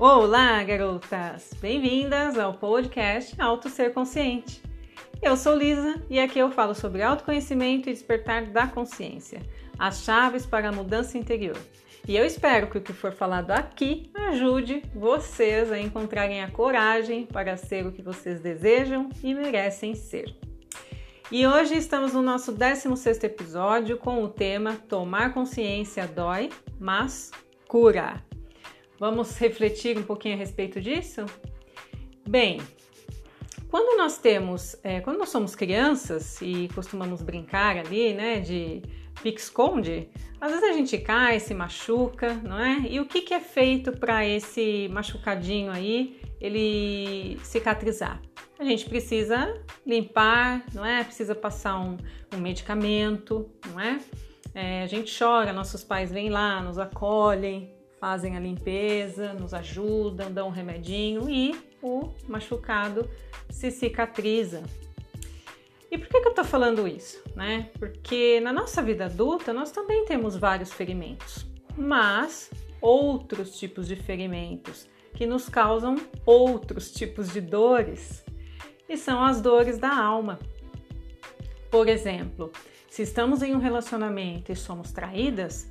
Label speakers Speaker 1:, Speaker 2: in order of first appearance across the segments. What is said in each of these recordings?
Speaker 1: Olá, garotas! Bem-vindas ao podcast Auto Ser Consciente. Eu sou Lisa e aqui eu falo sobre autoconhecimento e despertar da consciência, as chaves para a mudança interior. E eu espero que o que for falado aqui ajude vocês a encontrarem a coragem para ser o que vocês desejam e merecem ser. E hoje estamos no nosso 16 episódio com o tema Tomar consciência dói, mas cura. Vamos refletir um pouquinho a respeito disso? Bem, quando nós temos, é, quando nós somos crianças e costumamos brincar ali, né, de pique-esconde, às vezes a gente cai, se machuca, não é? E o que, que é feito para esse machucadinho aí ele cicatrizar? A gente precisa limpar, não é? Precisa passar um, um medicamento, não é? é? A gente chora, nossos pais vêm lá, nos acolhem, fazem a limpeza, nos ajudam, dão um remedinho e o machucado se cicatriza. E por que, que eu tô falando isso? Né? Porque na nossa vida adulta nós também temos vários ferimentos, mas outros tipos de ferimentos que nos causam outros tipos de dores e são as dores da alma. Por exemplo, se estamos em um relacionamento e somos traídas,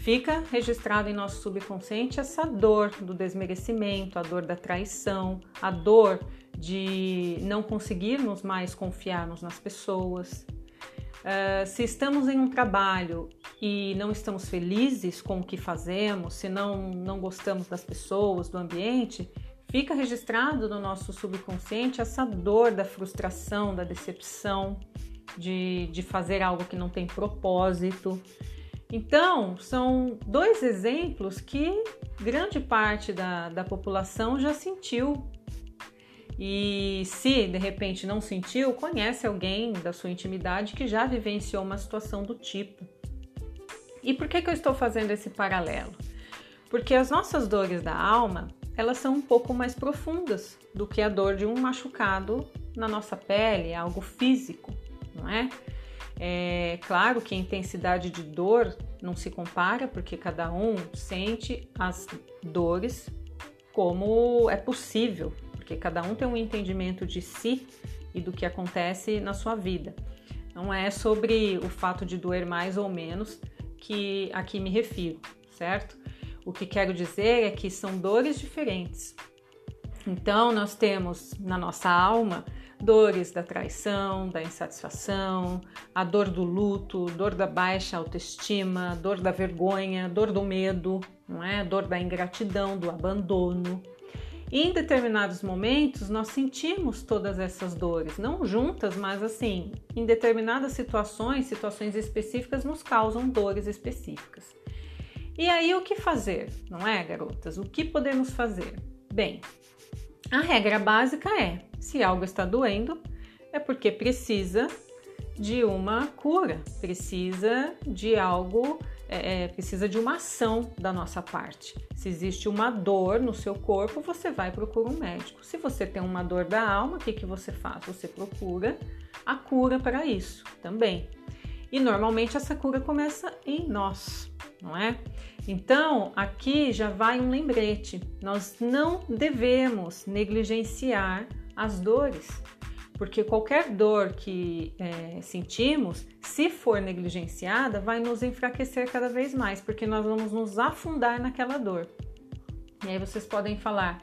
Speaker 1: fica registrado em nosso subconsciente essa dor do desmerecimento, a dor da traição, a dor de não conseguirmos mais confiarmos nas pessoas. Uh, se estamos em um trabalho e não estamos felizes com o que fazemos, se não, não gostamos das pessoas, do ambiente, fica registrado no nosso subconsciente essa dor da frustração, da decepção, de, de fazer algo que não tem propósito. Então, são dois exemplos que grande parte da, da população já sentiu. E se de repente não sentiu, conhece alguém da sua intimidade que já vivenciou uma situação do tipo. E por que, que eu estou fazendo esse paralelo? Porque as nossas dores da alma elas são um pouco mais profundas do que a dor de um machucado na nossa pele, algo físico, não é? É claro que a intensidade de dor não se compara, porque cada um sente as dores como é possível, porque cada um tem um entendimento de si e do que acontece na sua vida. Não é sobre o fato de doer mais ou menos que aqui me refiro, certo? O que quero dizer é que são dores diferentes. Então, nós temos na nossa alma dores da traição, da insatisfação, a dor do luto, dor da baixa autoestima, dor da vergonha, dor do medo, não é? Dor da ingratidão, do abandono. E em determinados momentos nós sentimos todas essas dores, não juntas, mas assim, em determinadas situações, situações específicas nos causam dores específicas. E aí o que fazer, não é, garotas? O que podemos fazer? Bem, a regra básica é: se algo está doendo, é porque precisa de uma cura, precisa de algo, é, é, precisa de uma ação da nossa parte. Se existe uma dor no seu corpo, você vai procurar um médico. Se você tem uma dor da alma, o que, que você faz? Você procura a cura para isso também. E normalmente essa cura começa em nós, não é? Então, aqui já vai um lembrete: nós não devemos negligenciar as dores, porque qualquer dor que é, sentimos, se for negligenciada, vai nos enfraquecer cada vez mais, porque nós vamos nos afundar naquela dor. E aí vocês podem falar,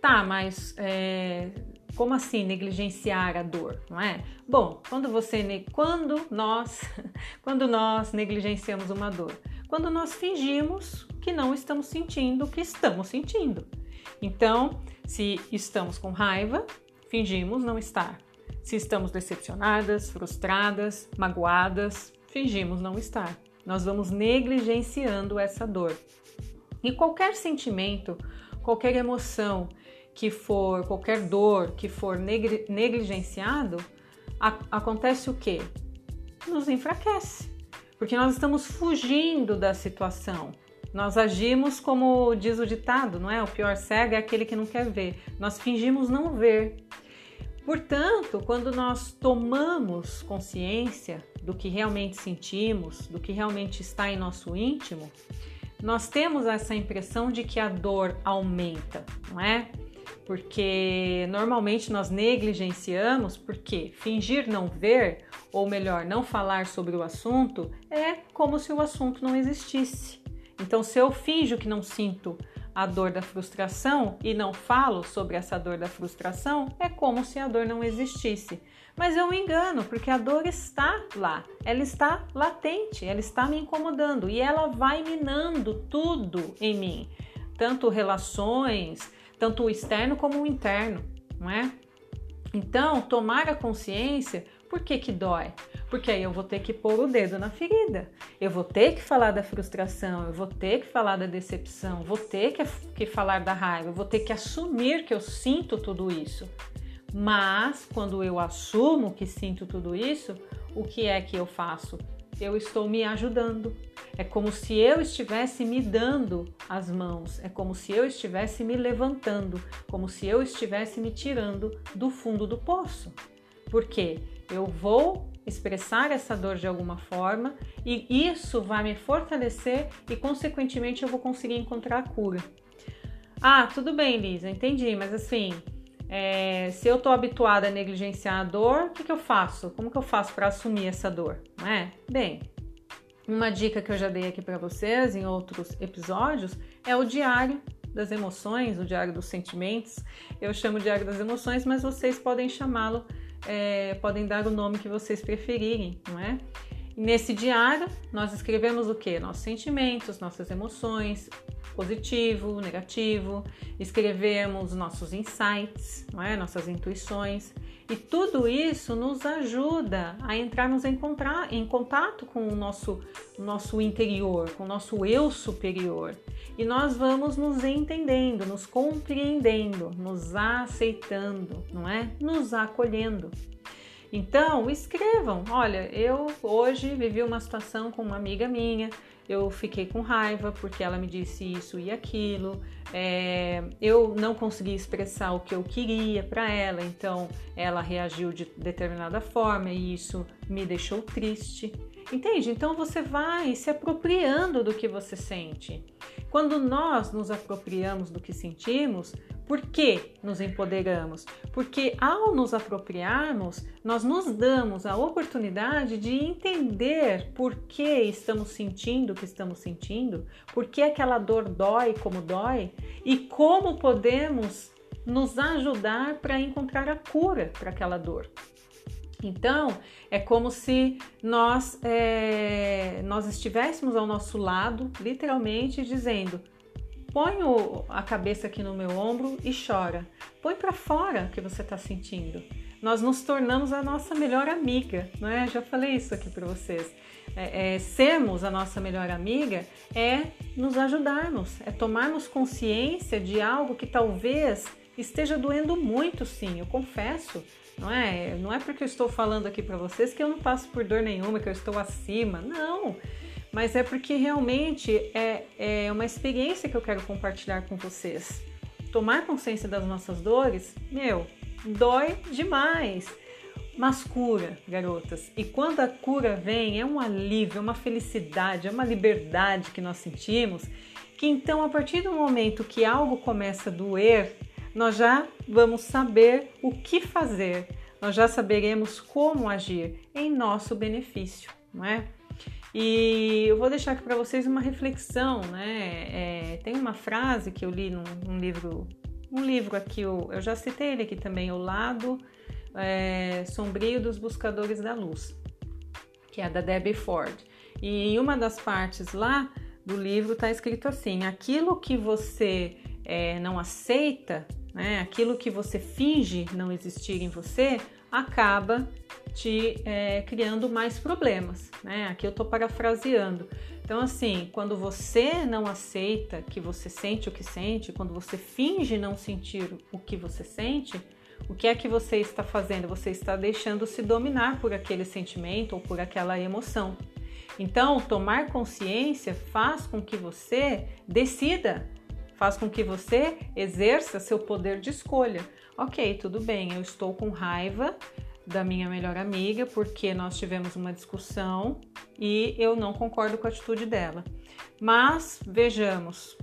Speaker 1: tá, mas é, como assim negligenciar a dor, não é? Bom, quando você quando nós quando nós negligenciamos uma dor, quando nós fingimos que não estamos sentindo o que estamos sentindo. Então, se estamos com raiva, fingimos não estar. Se estamos decepcionadas, frustradas, magoadas, fingimos não estar. Nós vamos negligenciando essa dor. E qualquer sentimento, qualquer emoção que for, qualquer dor que for negligenciado, acontece o quê? Nos enfraquece, porque nós estamos fugindo da situação. Nós agimos como diz o ditado, não é? O pior cego é aquele que não quer ver. Nós fingimos não ver. Portanto, quando nós tomamos consciência do que realmente sentimos, do que realmente está em nosso íntimo, nós temos essa impressão de que a dor aumenta, não é? Porque normalmente nós negligenciamos, porque fingir não ver, ou melhor, não falar sobre o assunto, é como se o assunto não existisse. Então, se eu finjo que não sinto a dor da frustração e não falo sobre essa dor da frustração, é como se a dor não existisse. Mas eu me engano, porque a dor está lá, ela está latente, ela está me incomodando e ela vai minando tudo em mim, tanto relações, tanto o externo como o interno, não é? Então, tomar a consciência, por que que dói? Porque aí eu vou ter que pôr o dedo na ferida, eu vou ter que falar da frustração, eu vou ter que falar da decepção, vou ter que, que falar da raiva, eu vou ter que assumir que eu sinto tudo isso. Mas quando eu assumo que sinto tudo isso, o que é que eu faço? Eu estou me ajudando. É como se eu estivesse me dando as mãos, é como se eu estivesse me levantando, como se eu estivesse me tirando do fundo do poço. Por quê? Eu vou expressar essa dor de alguma forma e isso vai me fortalecer e, consequentemente, eu vou conseguir encontrar a cura. Ah, tudo bem, Lisa, entendi, mas assim, é, se eu estou habituada a negligenciar a dor, o que, que eu faço? Como que eu faço para assumir essa dor? Não é? Bem, uma dica que eu já dei aqui para vocês em outros episódios é o diário das emoções, o diário dos sentimentos. Eu chamo diário das emoções, mas vocês podem chamá-lo, é, podem dar o nome que vocês preferirem, não é? Nesse diário, nós escrevemos o que? Nossos sentimentos, nossas emoções, positivo, negativo, escrevemos nossos insights, é? nossas intuições, e tudo isso nos ajuda a entrarmos em, em contato com o nosso, nosso interior, com o nosso eu superior. E nós vamos nos entendendo, nos compreendendo, nos aceitando, não é? Nos acolhendo. Então, escrevam. Olha, eu hoje vivi uma situação com uma amiga minha, eu fiquei com raiva porque ela me disse isso e aquilo, é, eu não consegui expressar o que eu queria para ela, então ela reagiu de determinada forma e isso me deixou triste. Entende? Então você vai se apropriando do que você sente. Quando nós nos apropriamos do que sentimos, por que nos empoderamos? Porque ao nos apropriarmos, nós nos damos a oportunidade de entender por que estamos sentindo o que estamos sentindo, por que aquela dor dói como dói e como podemos nos ajudar para encontrar a cura para aquela dor. Então, é como se nós, é, nós estivéssemos ao nosso lado, literalmente, dizendo: Põe o, a cabeça aqui no meu ombro e chora. Põe para fora o que você está sentindo. Nós nos tornamos a nossa melhor amiga, não é? Já falei isso aqui para vocês. É, é, sermos a nossa melhor amiga é nos ajudarmos, é tomarmos consciência de algo que talvez esteja doendo muito, sim, eu confesso. Não é, não é porque eu estou falando aqui para vocês que eu não passo por dor nenhuma, que eu estou acima. Não mas é porque realmente é, é uma experiência que eu quero compartilhar com vocês. Tomar consciência das nossas dores, meu, dói demais. Mas cura, garotas. E quando a cura vem, é um alívio, é uma felicidade, é uma liberdade que nós sentimos. Que então, a partir do momento que algo começa a doer, nós já vamos saber o que fazer, nós já saberemos como agir em nosso benefício, não é? E eu vou deixar aqui para vocês uma reflexão, né? É, tem uma frase que eu li num, num livro, um livro aqui, eu, eu, já citei ele aqui também, O Lado é, Sombrio dos Buscadores da Luz, que é da Debbie Ford. E em uma das partes lá do livro está escrito assim: aquilo que você é, não aceita, né? Aquilo que você finge não existir em você, acaba te é, criando mais problemas, né? Aqui eu estou parafraseando. Então, assim, quando você não aceita que você sente o que sente, quando você finge não sentir o que você sente, o que é que você está fazendo? Você está deixando se dominar por aquele sentimento ou por aquela emoção. Então, tomar consciência faz com que você decida, faz com que você exerça seu poder de escolha. Ok, tudo bem, eu estou com raiva, da minha melhor amiga porque nós tivemos uma discussão e eu não concordo com a atitude dela. Mas vejamos,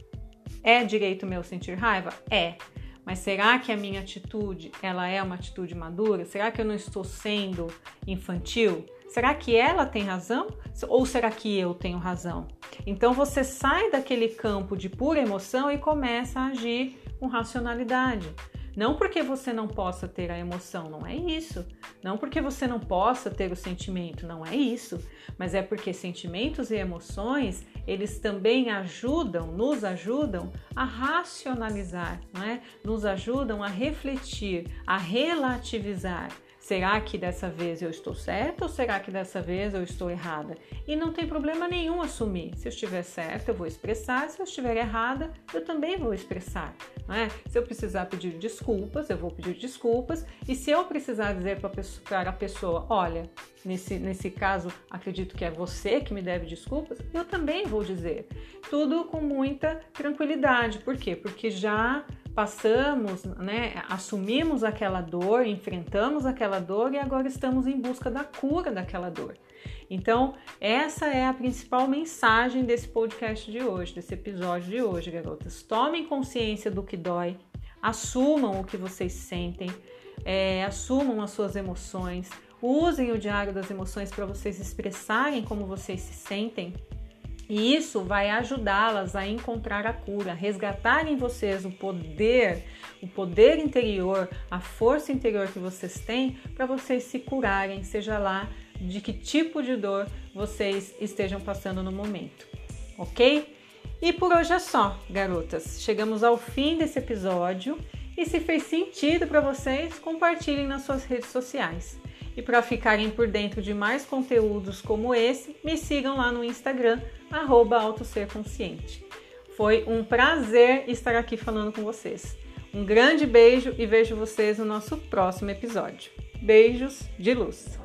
Speaker 1: é direito meu sentir raiva? É. Mas será que a minha atitude, ela é uma atitude madura? Será que eu não estou sendo infantil? Será que ela tem razão ou será que eu tenho razão? Então você sai daquele campo de pura emoção e começa a agir com racionalidade. Não porque você não possa ter a emoção, não é isso. Não porque você não possa ter o sentimento, não é isso. Mas é porque sentimentos e emoções, eles também ajudam, nos ajudam a racionalizar, não é? Nos ajudam a refletir, a relativizar. Será que dessa vez eu estou certa ou será que dessa vez eu estou errada? E não tem problema nenhum assumir. Se eu estiver certa, eu vou expressar. Se eu estiver errada, eu também vou expressar. Não é? Se eu precisar pedir desculpas, eu vou pedir desculpas. E se eu precisar dizer para a pessoa, olha, nesse, nesse caso, acredito que é você que me deve desculpas, eu também vou dizer. Tudo com muita tranquilidade. Por quê? Porque já passamos, né, assumimos aquela dor, enfrentamos aquela dor e agora estamos em busca da cura daquela dor. Então, essa é a principal mensagem desse podcast de hoje, desse episódio de hoje, garotas. Tomem consciência do que dói, assumam o que vocês sentem, é, assumam as suas emoções, usem o diário das emoções para vocês expressarem como vocês se sentem e isso vai ajudá-las a encontrar a cura, resgatar em vocês o poder, o poder interior, a força interior que vocês têm para vocês se curarem, seja lá de que tipo de dor vocês estejam passando no momento, ok? E por hoje é só, garotas. Chegamos ao fim desse episódio e se fez sentido para vocês, compartilhem nas suas redes sociais. E para ficarem por dentro de mais conteúdos como esse, me sigam lá no Instagram, arroba autosserconsciente. Foi um prazer estar aqui falando com vocês. Um grande beijo e vejo vocês no nosso próximo episódio. Beijos de luz!